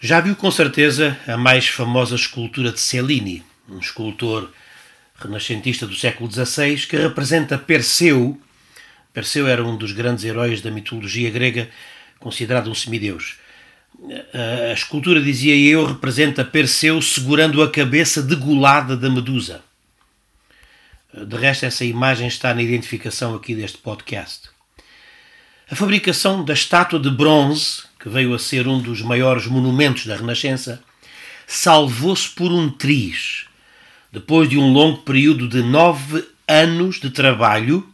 Já viu com certeza a mais famosa escultura de Cellini, um escultor renascentista do século XVI que representa Perseu. Perseu era um dos grandes heróis da mitologia grega, considerado um semideus. A escultura, dizia eu, representa Perseu segurando a cabeça degolada da Medusa. De resto, essa imagem está na identificação aqui deste podcast. A fabricação da estátua de bronze, que veio a ser um dos maiores monumentos da Renascença, salvou-se por um triz, depois de um longo período de nove anos de trabalho,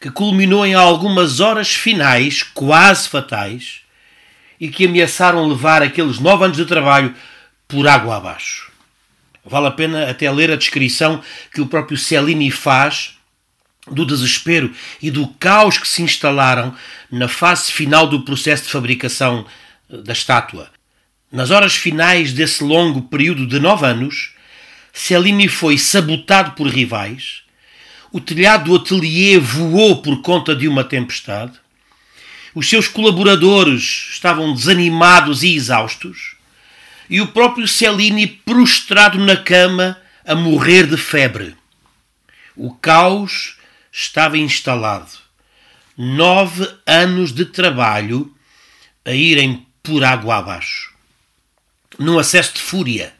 que culminou em algumas horas finais quase fatais e que ameaçaram levar aqueles nove anos de trabalho por água abaixo. Vale a pena até ler a descrição que o próprio Cellini faz do desespero e do caos que se instalaram na fase final do processo de fabricação eh, da estátua. Nas horas finais desse longo período de nove anos, Cellini foi sabotado por rivais, o telhado do ateliê voou por conta de uma tempestade, os seus colaboradores estavam desanimados e exaustos, e o próprio Cellini prostrado na cama a morrer de febre. O caos estava instalado. Nove anos de trabalho a irem por água abaixo. Num acesso de fúria,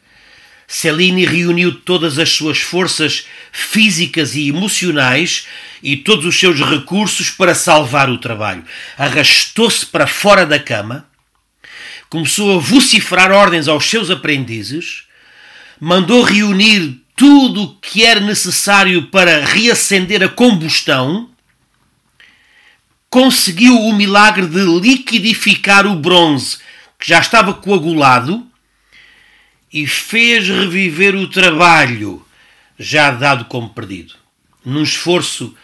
Cellini reuniu todas as suas forças físicas e emocionais e todos os seus recursos para salvar o trabalho. Arrastou-se para fora da cama, começou a vociferar ordens aos seus aprendizes, mandou reunir tudo o que era necessário para reacender a combustão, conseguiu o milagre de liquidificar o bronze que já estava coagulado e fez reviver o trabalho já dado como perdido. Num esforço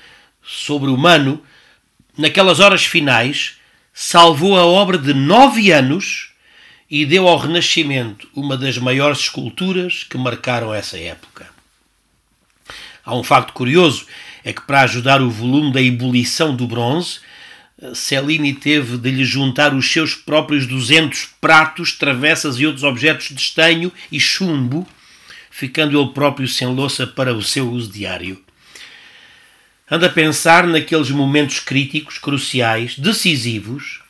sobre-humano, naquelas horas finais, salvou a obra de nove anos e deu ao Renascimento uma das maiores esculturas que marcaram essa época. Há um facto curioso, é que para ajudar o volume da ebulição do bronze, Cellini teve de lhe juntar os seus próprios 200 pratos, travessas e outros objetos de estanho e chumbo, ficando ele próprio sem louça para o seu uso diário. Anda a pensar naqueles momentos críticos, cruciais, decisivos,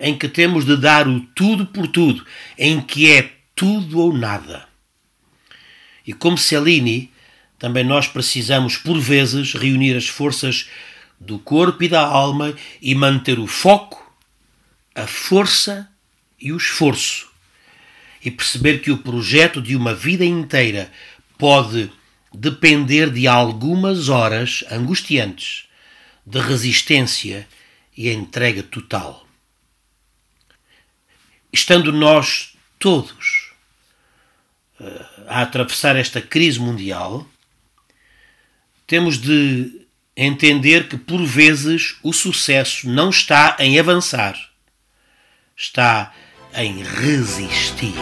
em que temos de dar o tudo por tudo, em que é tudo ou nada. E como Cellini, também nós precisamos, por vezes, reunir as forças do corpo e da alma e manter o foco, a força e o esforço. E perceber que o projeto de uma vida inteira pode depender de algumas horas angustiantes de resistência e entrega total estando nós todos uh, a atravessar esta crise mundial, temos de entender que por vezes o sucesso não está em avançar, está em resistir.